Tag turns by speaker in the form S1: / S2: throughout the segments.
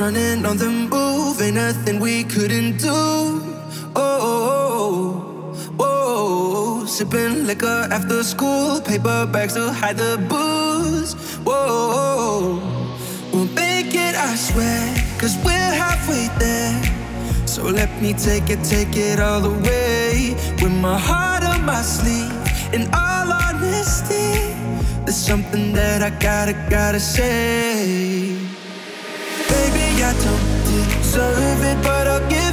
S1: Running on the move, ain't nothing we couldn't do. Oh, oh, oh, oh. sipping liquor after school, paper bags to hide the booze. Whoa, we'll make it, I swear, cause we're halfway there. So let me take it, take it all the way. With my heart on my sleeve, in all honesty, there's something that I gotta, gotta say. Deserve it, but I'll give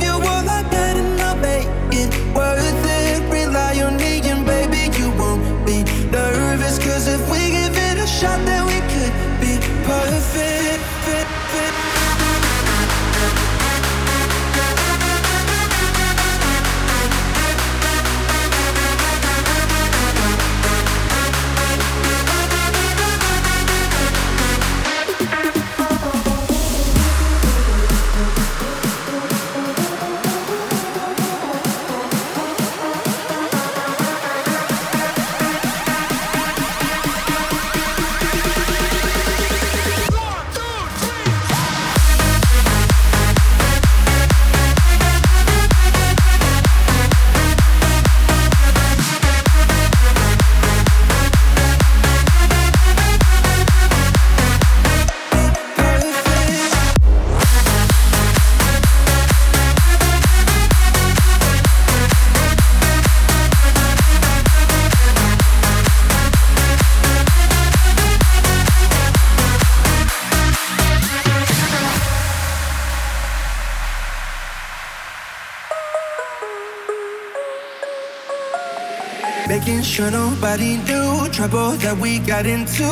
S1: nobody knew trouble that we got into.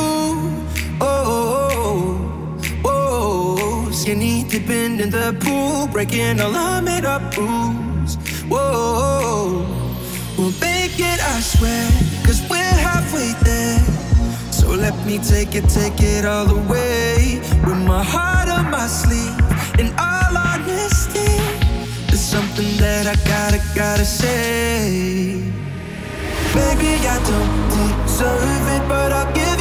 S1: Oh, oh, oh, oh. skinny dipping in the pool, breaking all our made up rules. Whoa, we'll make it, I swear, cause we're halfway there. So let me take it, take it all the way. With my heart on my sleeve, in all honesty, there's something that I gotta, gotta say. Maybe I don't deserve it, but I'll give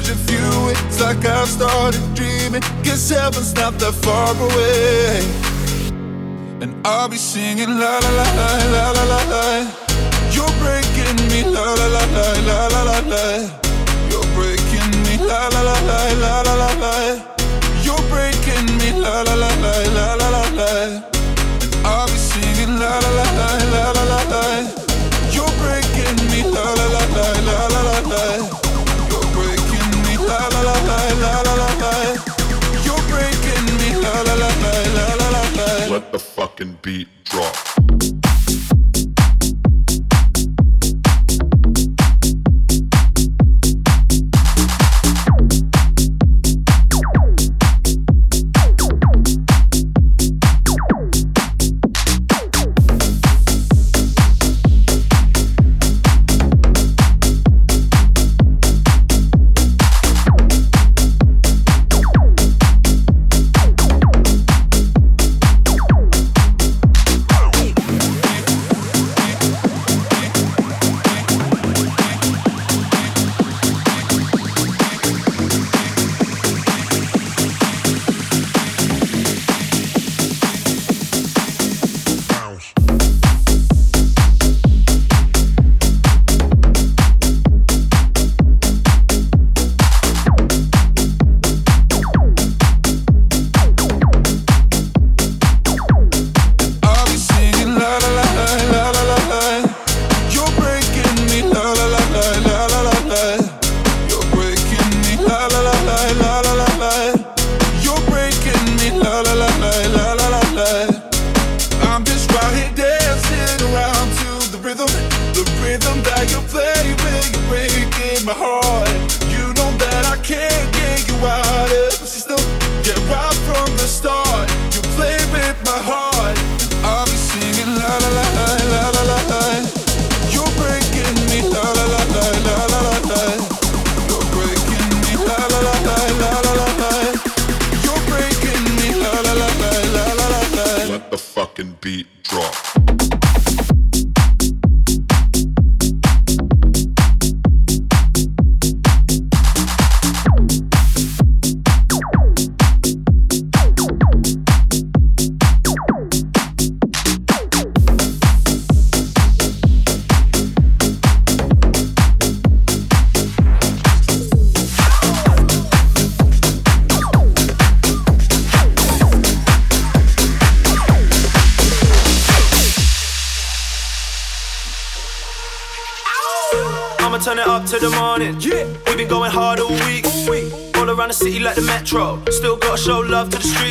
S2: touch of you, it's like I've started dreaming. Guess heaven's not that far away. And I'll be singing la la la la la la la. You're breaking me la la la la la la la. You're breaking me la la la la la la la la. You're breaking me la la la
S3: Let the fucking beat drop.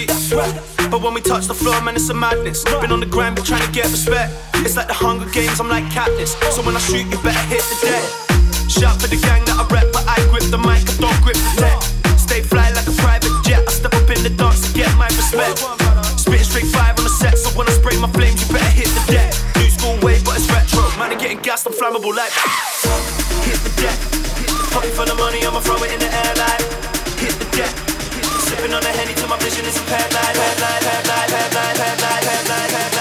S3: The streets. But when we touch the floor, man, it's a madness. Been on the grind, been trying to get respect. It's like the Hunger Games, I'm like Katniss. So when I shoot, you better hit the deck. Shout for the gang that I rep, but I grip the mic, I don't grip the tech. Stay fly like a private jet. I step up in the dark to get my respect. Spitting straight five on the set, so when I spray my flames, you better hit the deck. New school wave, but it's retro. Man, I'm getting gassed, I'm flammable like hit the deck. Pocket for the money, I'ma throw it in the air like hit the deck sipping on a henny till my vision is
S4: a pad light, pad
S5: light, pad light, pad light, pad light, pad light.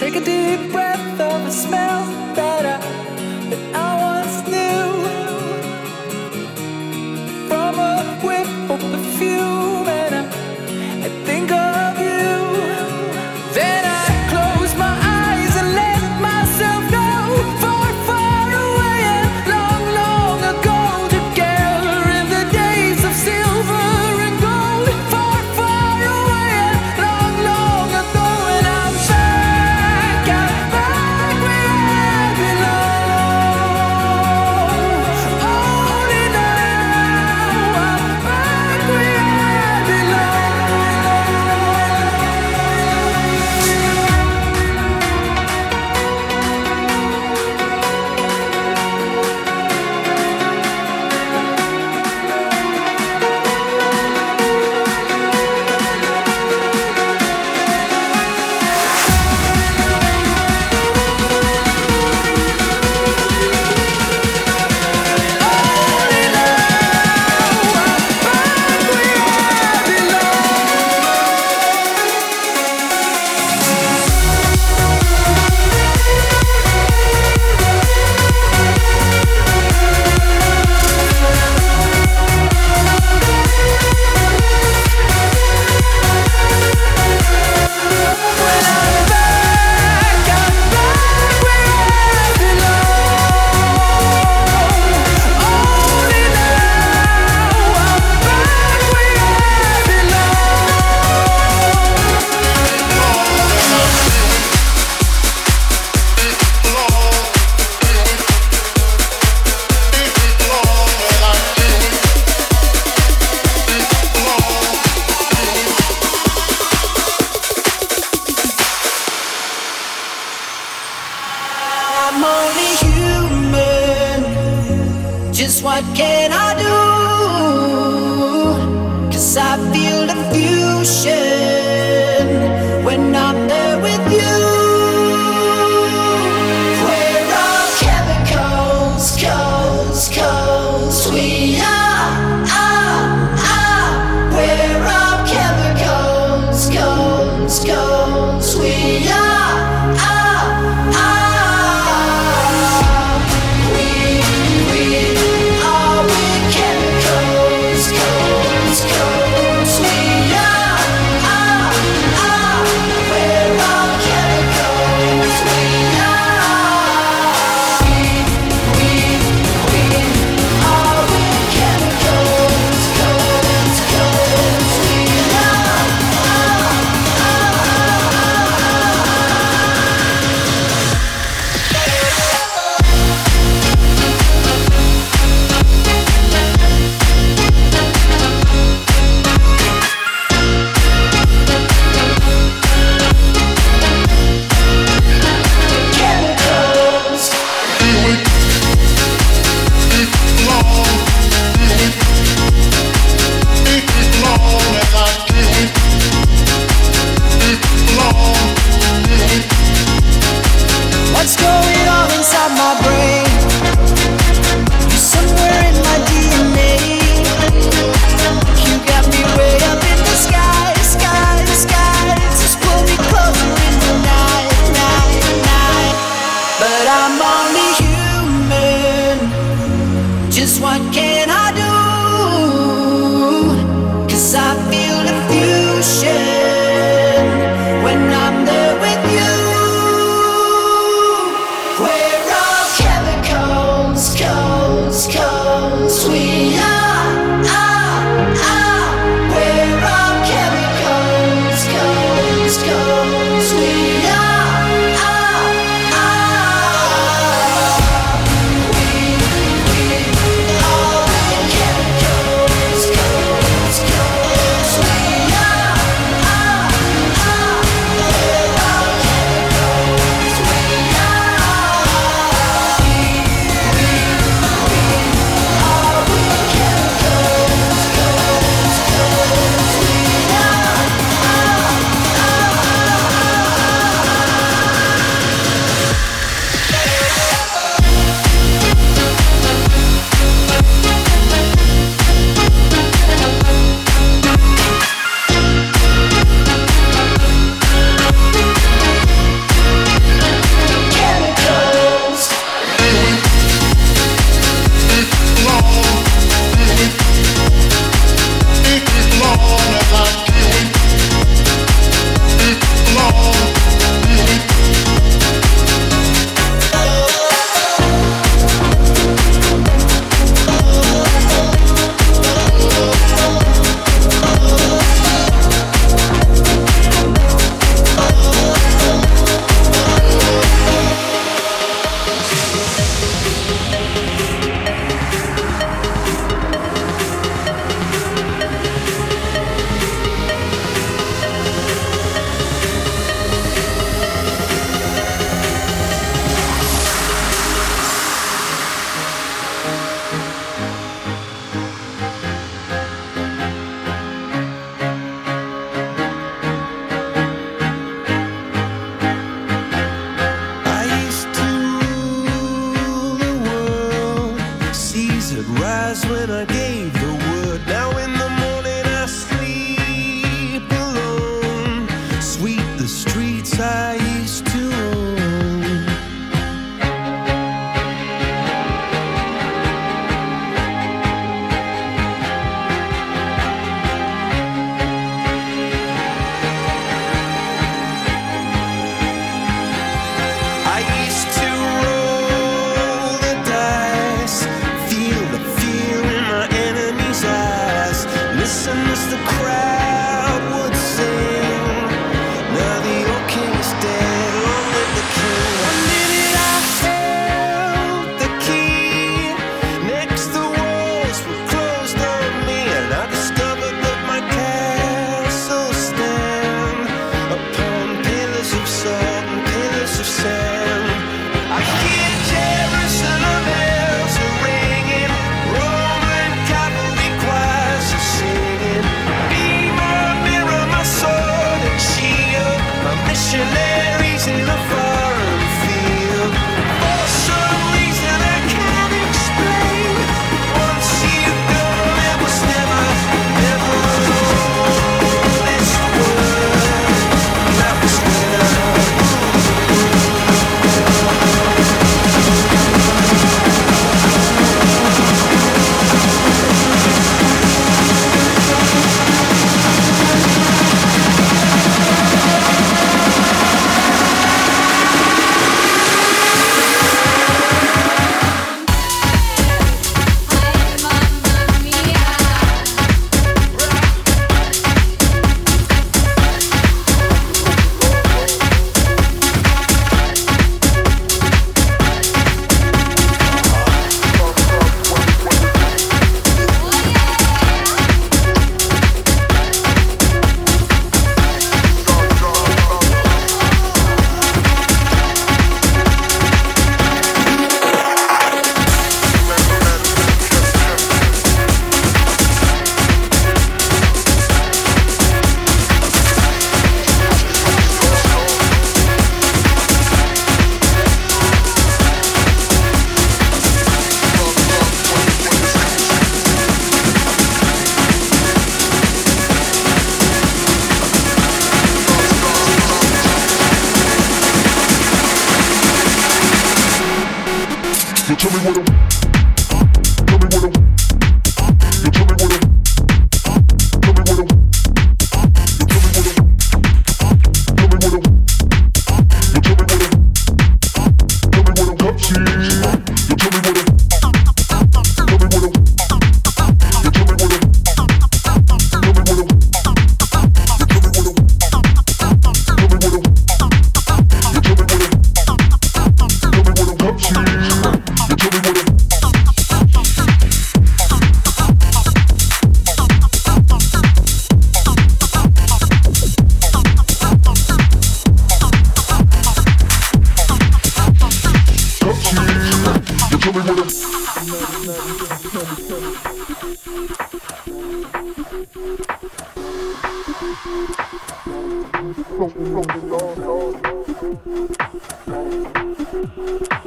S5: Like, a deep breath like, like, like, like. ah,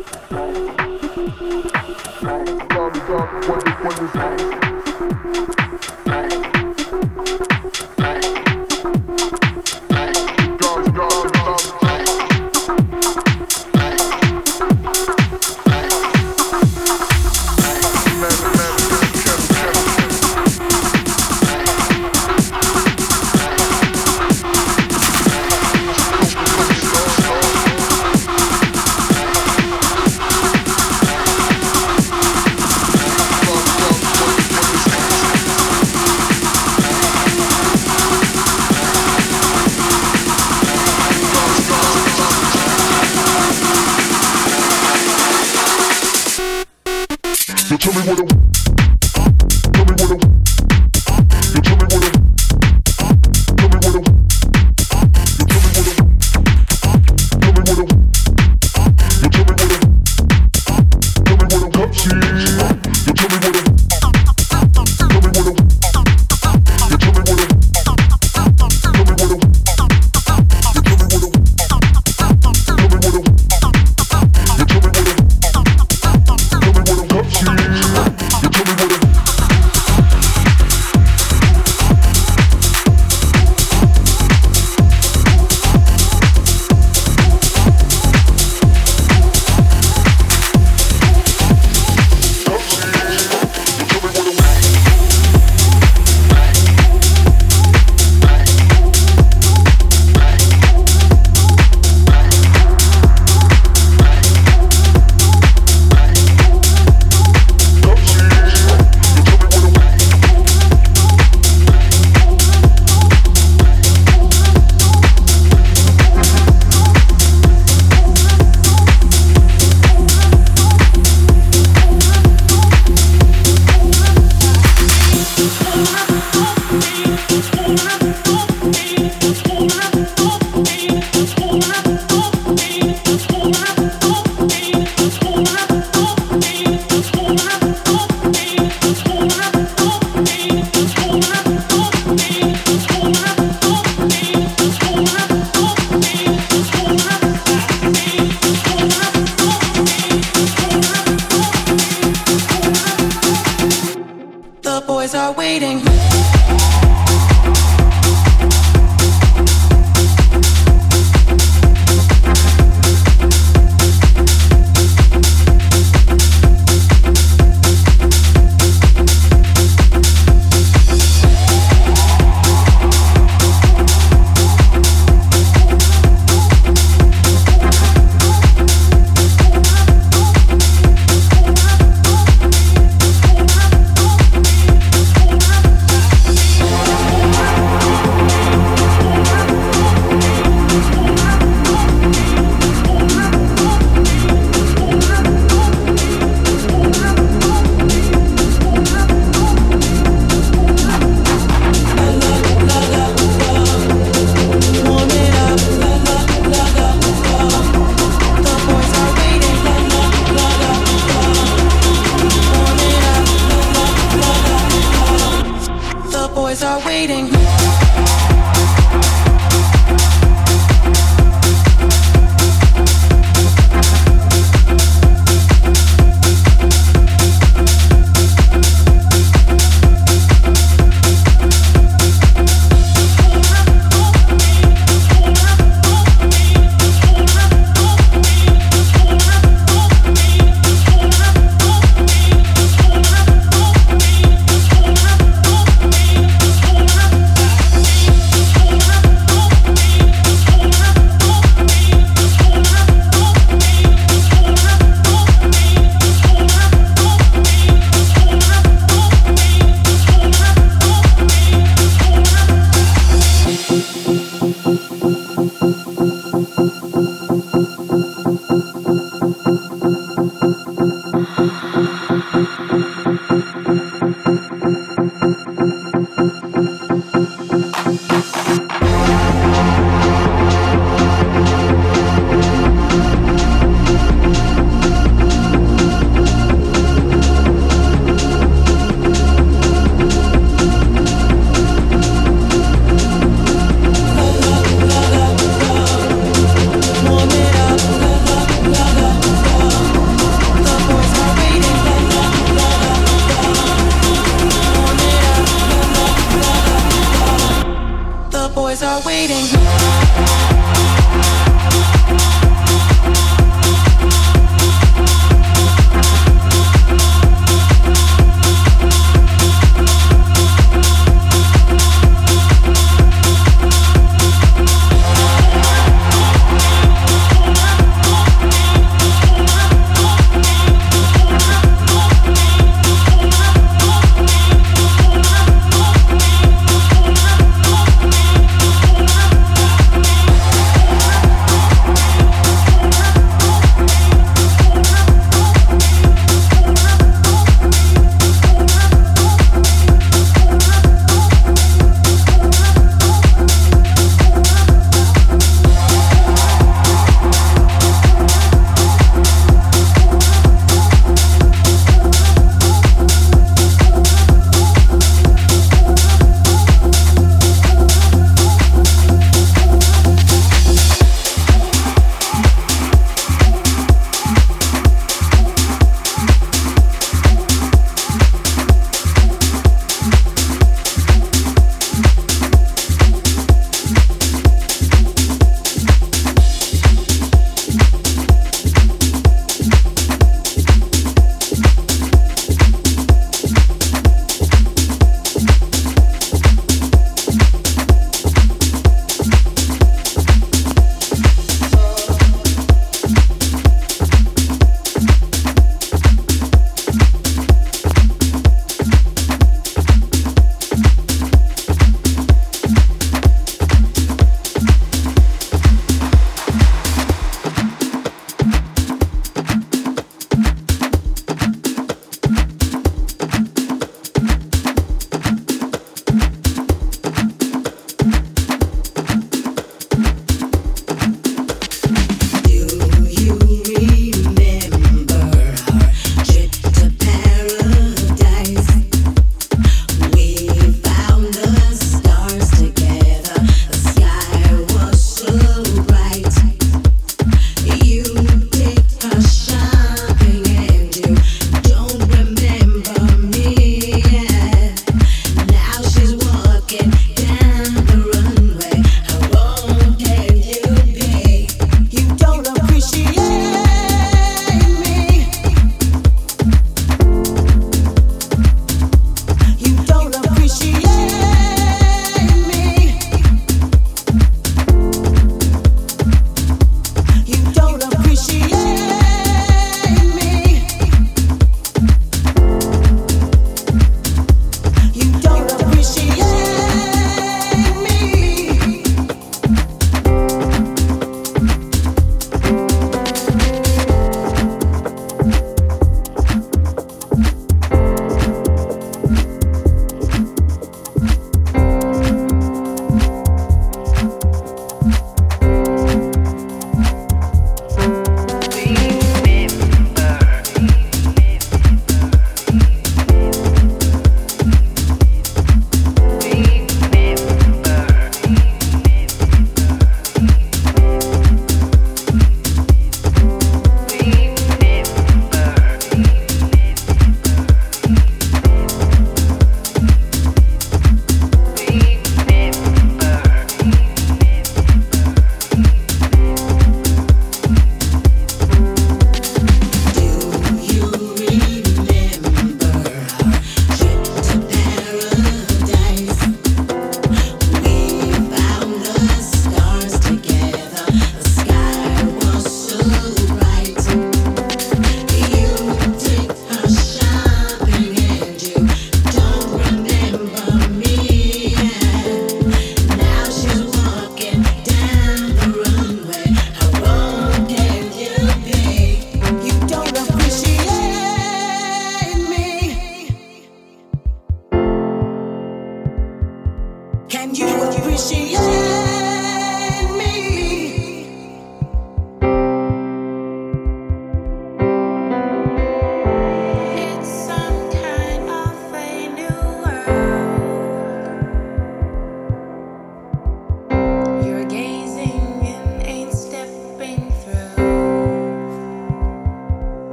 S5: When,
S6: when,
S7: when, when, when,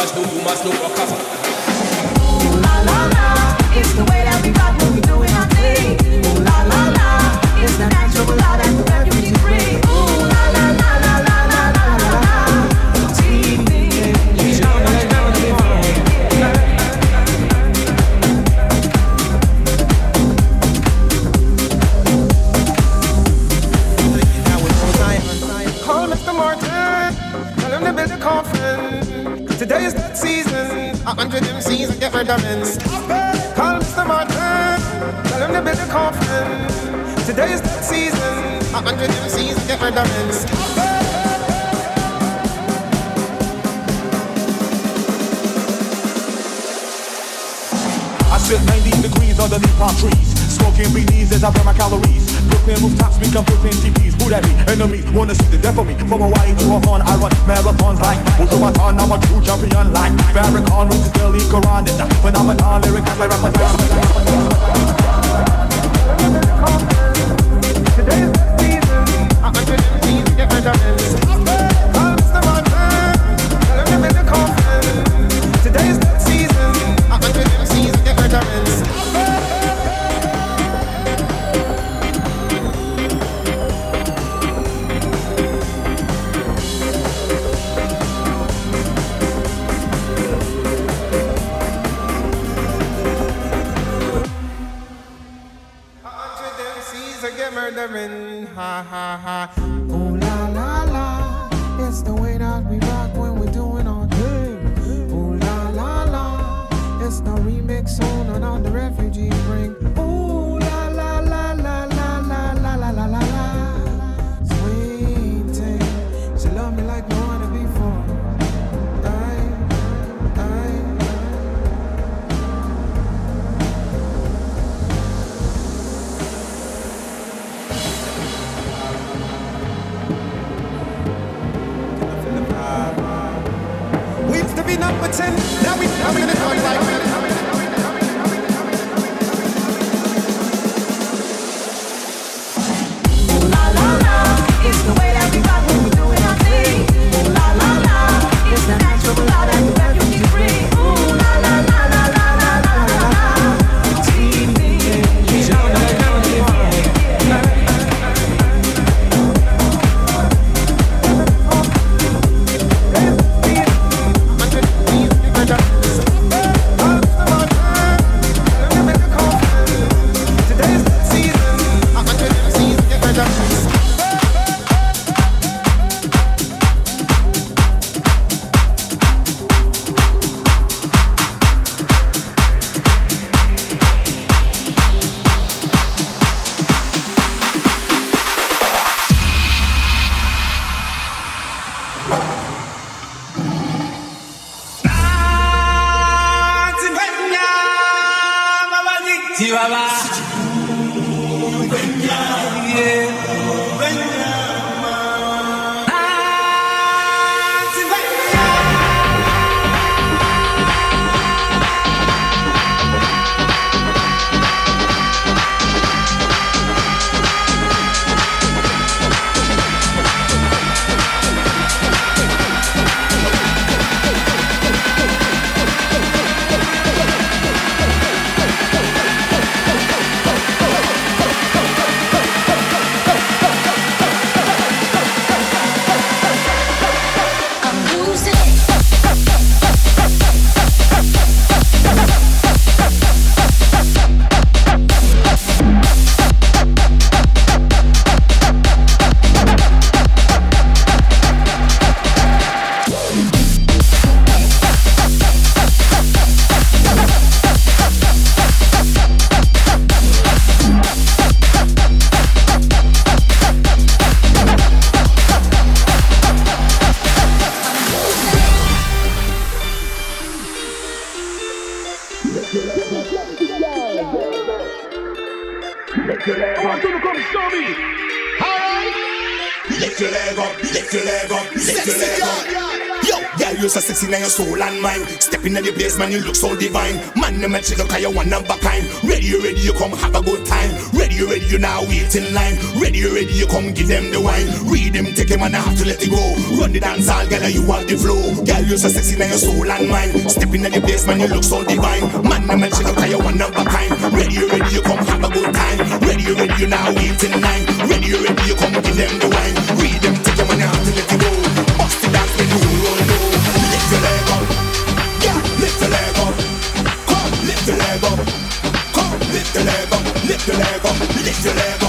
S7: Mas não fumas, não calories. Brooklyn rooftops become Brooklyn TVs. Who that be? Enemies wanna see the death of me. From Hawaii to Hahn, I run marathons like Uzuratan. I'm a true champion like Farrakhan, Roots, Delhi, Quran,
S4: and phenomenon lyrics like
S6: Ramadan. Everton. for me. All right.
S8: Lift your leg up, lift your leg up, lift your leg up. You so sexy now your soul and mind. Stepping in the place, man, you look so divine. Man, no man, check out you one number kind. Ready, you ready, you come have a good time. Ready, you ready, you now wait in line. Ready, you ready, you come give them the wine. Read them, take them, and I have to let it go. Run the dance all, girl, you want the flow. Girl, you so sexy now your soul and mind. Stepping in the place, man, you look so divine. Man, no man, check out you one number kind. Ready, you ready, you come have a good time. Ready, you ready, you now wait in line. Ready, you ready, you come give them the wine. Read them, take them, and I have to let it go. Bust the dance, when you roll. Lift your leg up, lift your leg up.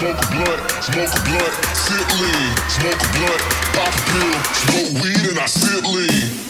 S9: Smoke a blunt, smoke a blunt, sit lean. Smoke a blunt, pop a pill, smoke weed and I sit lean.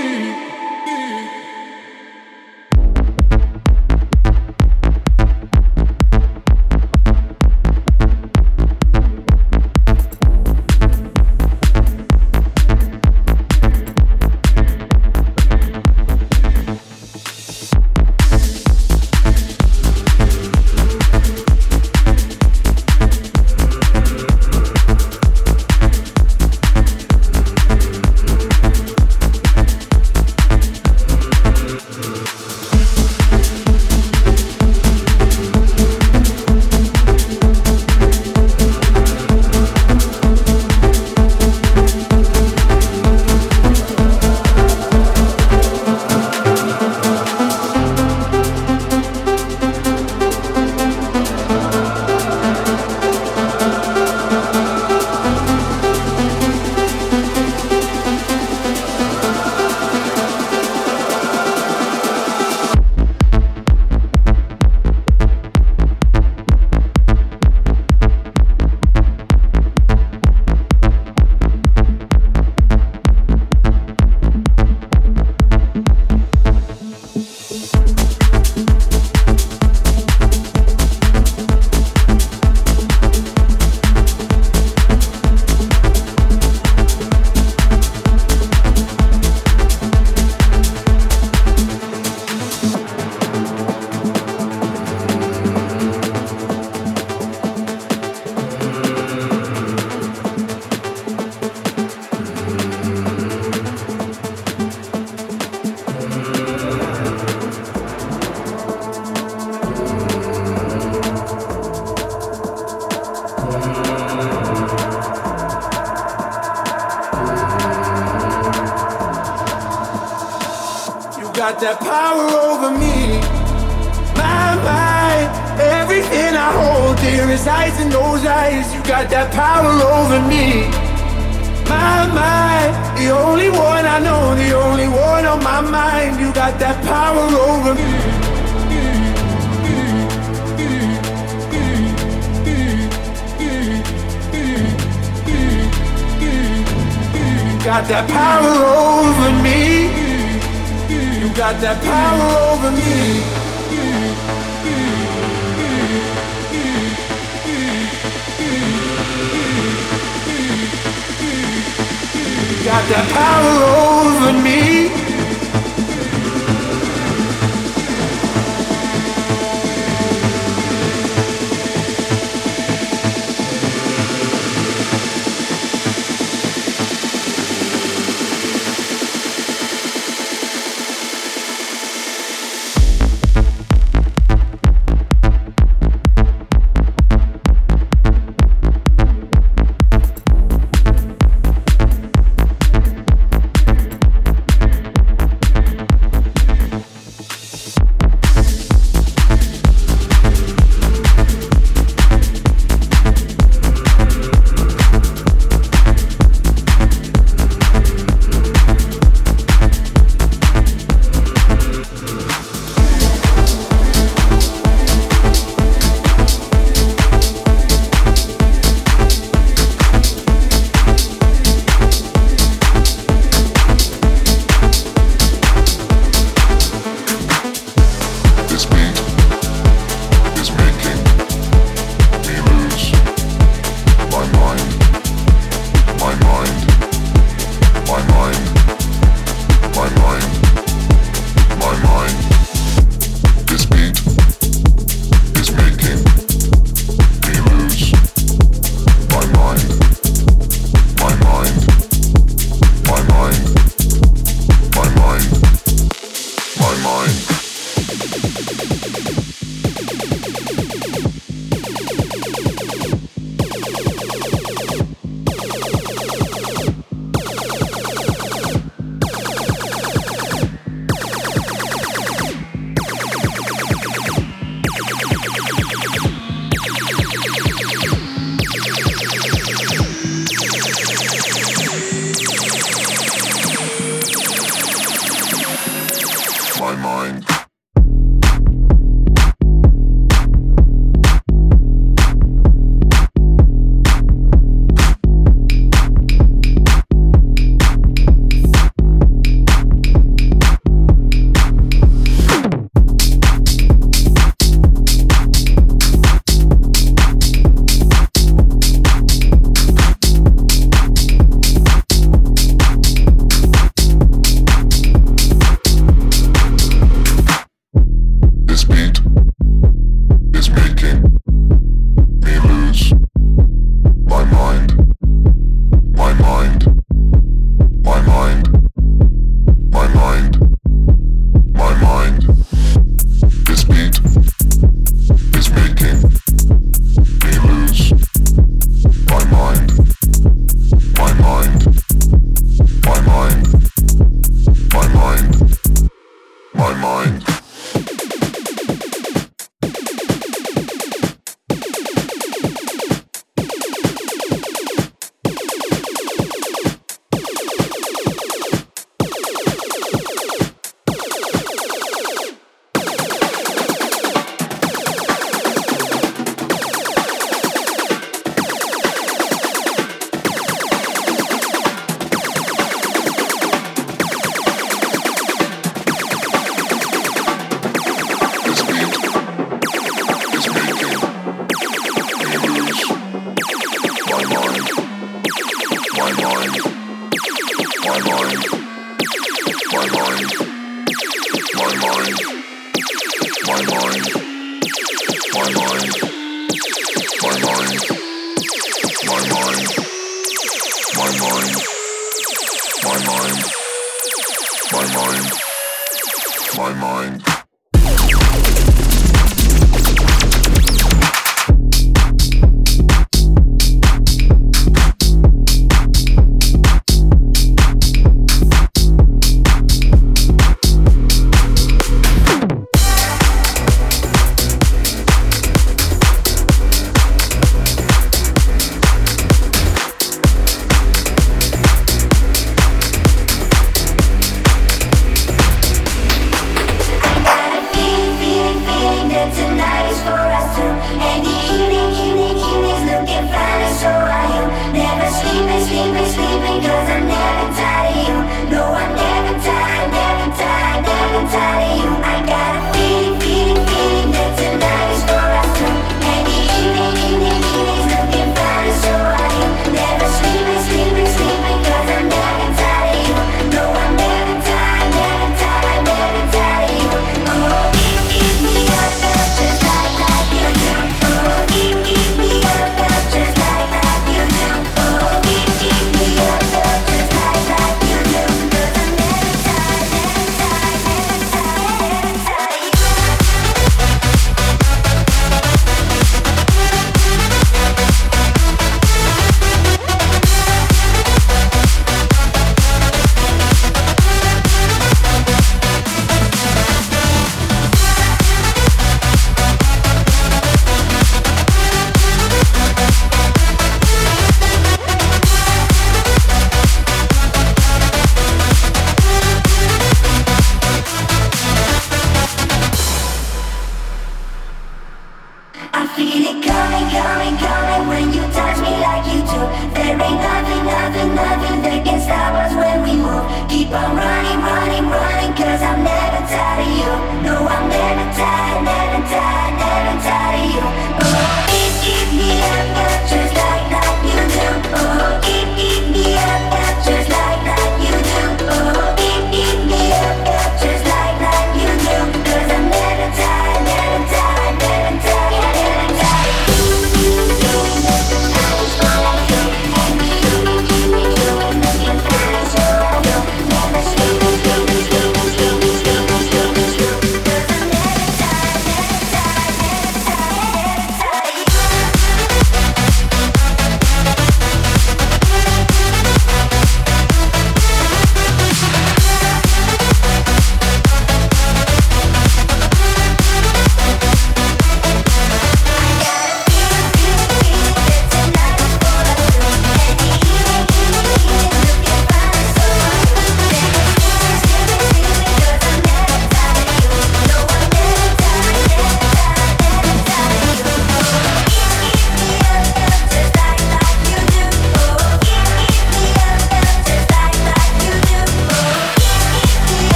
S10: Got that power over me.
S11: My mind, everything I hold dear resides in those eyes. You got that power over me. My mind, the only one I know, the only one on my mind. You got that power over me. got that power over me. You got that power over me. got that power over me.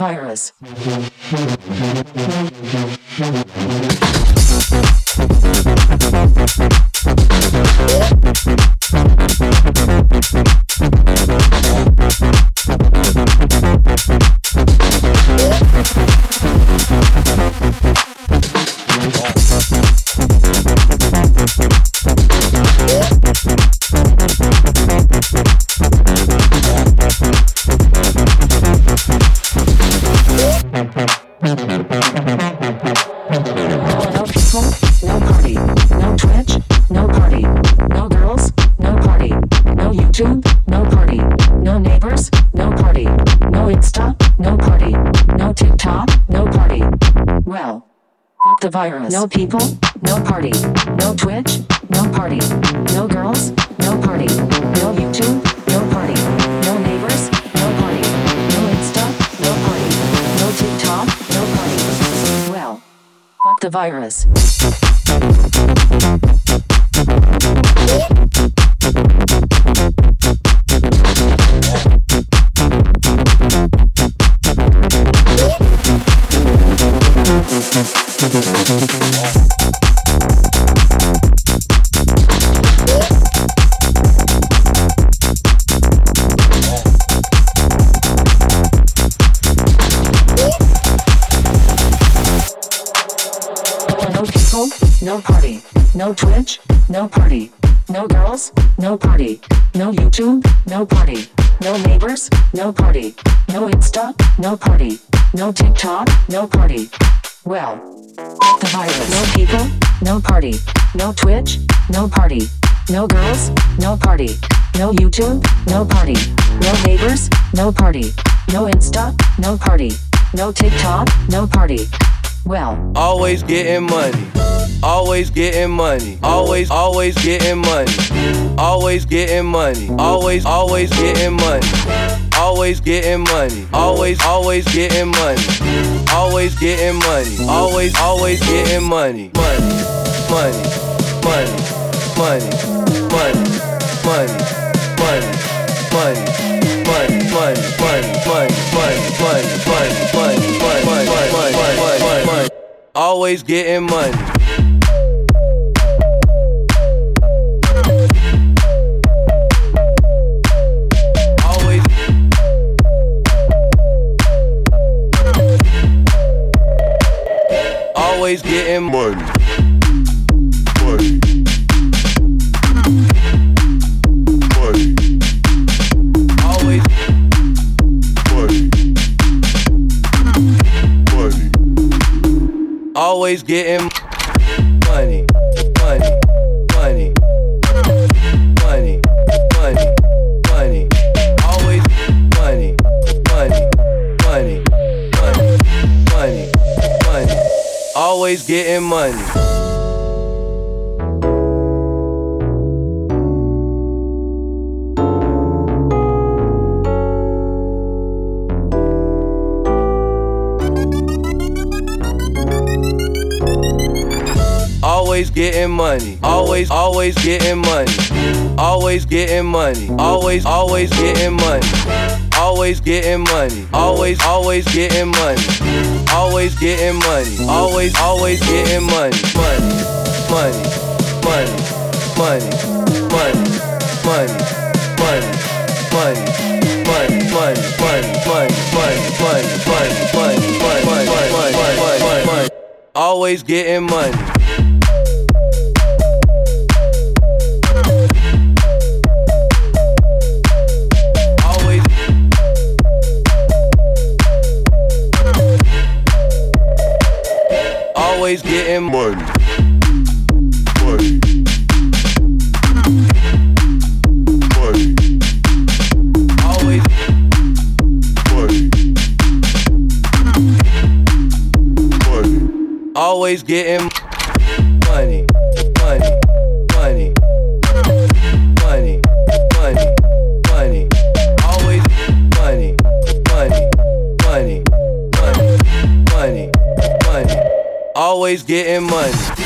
S11: Virus. Virus. No people, no party. No Twitch, no party. No girls, no party. No YouTube, no party. No neighbors, no party. No Insta, no party. No TikTok, no party. Well, fuck the virus. YouTube, no party. No neighbors, no party. No Insta, no party. No TikTok, no party. Well,
S12: Always getting money. Always getting money. Always, always getting money. Always getting money. Always, always getting money. Always getting money. Always, always getting money. Always getting money. Always, always getting money. Money, money, money, money, money, money, Always getting money. Always. Always getting money. Always getting money. Money. Money. Money. Money. Money. Always money. Money. Money. Money. Money. Money. Always getting money. Getting money. Always, always getting money. Always getting money. Always, always getting money. Always getting money. Always, always getting money. Always getting money. Always, always getting money. Money, money, money, money, money, money, money, money. Money, money, money, money, money, money, money, money, money, money, money, money, money, money. Always getting money. Always getting money. Money. Money. Money. Money. Money. Always money. Money. Money. Money. Money. Money. Always getting money.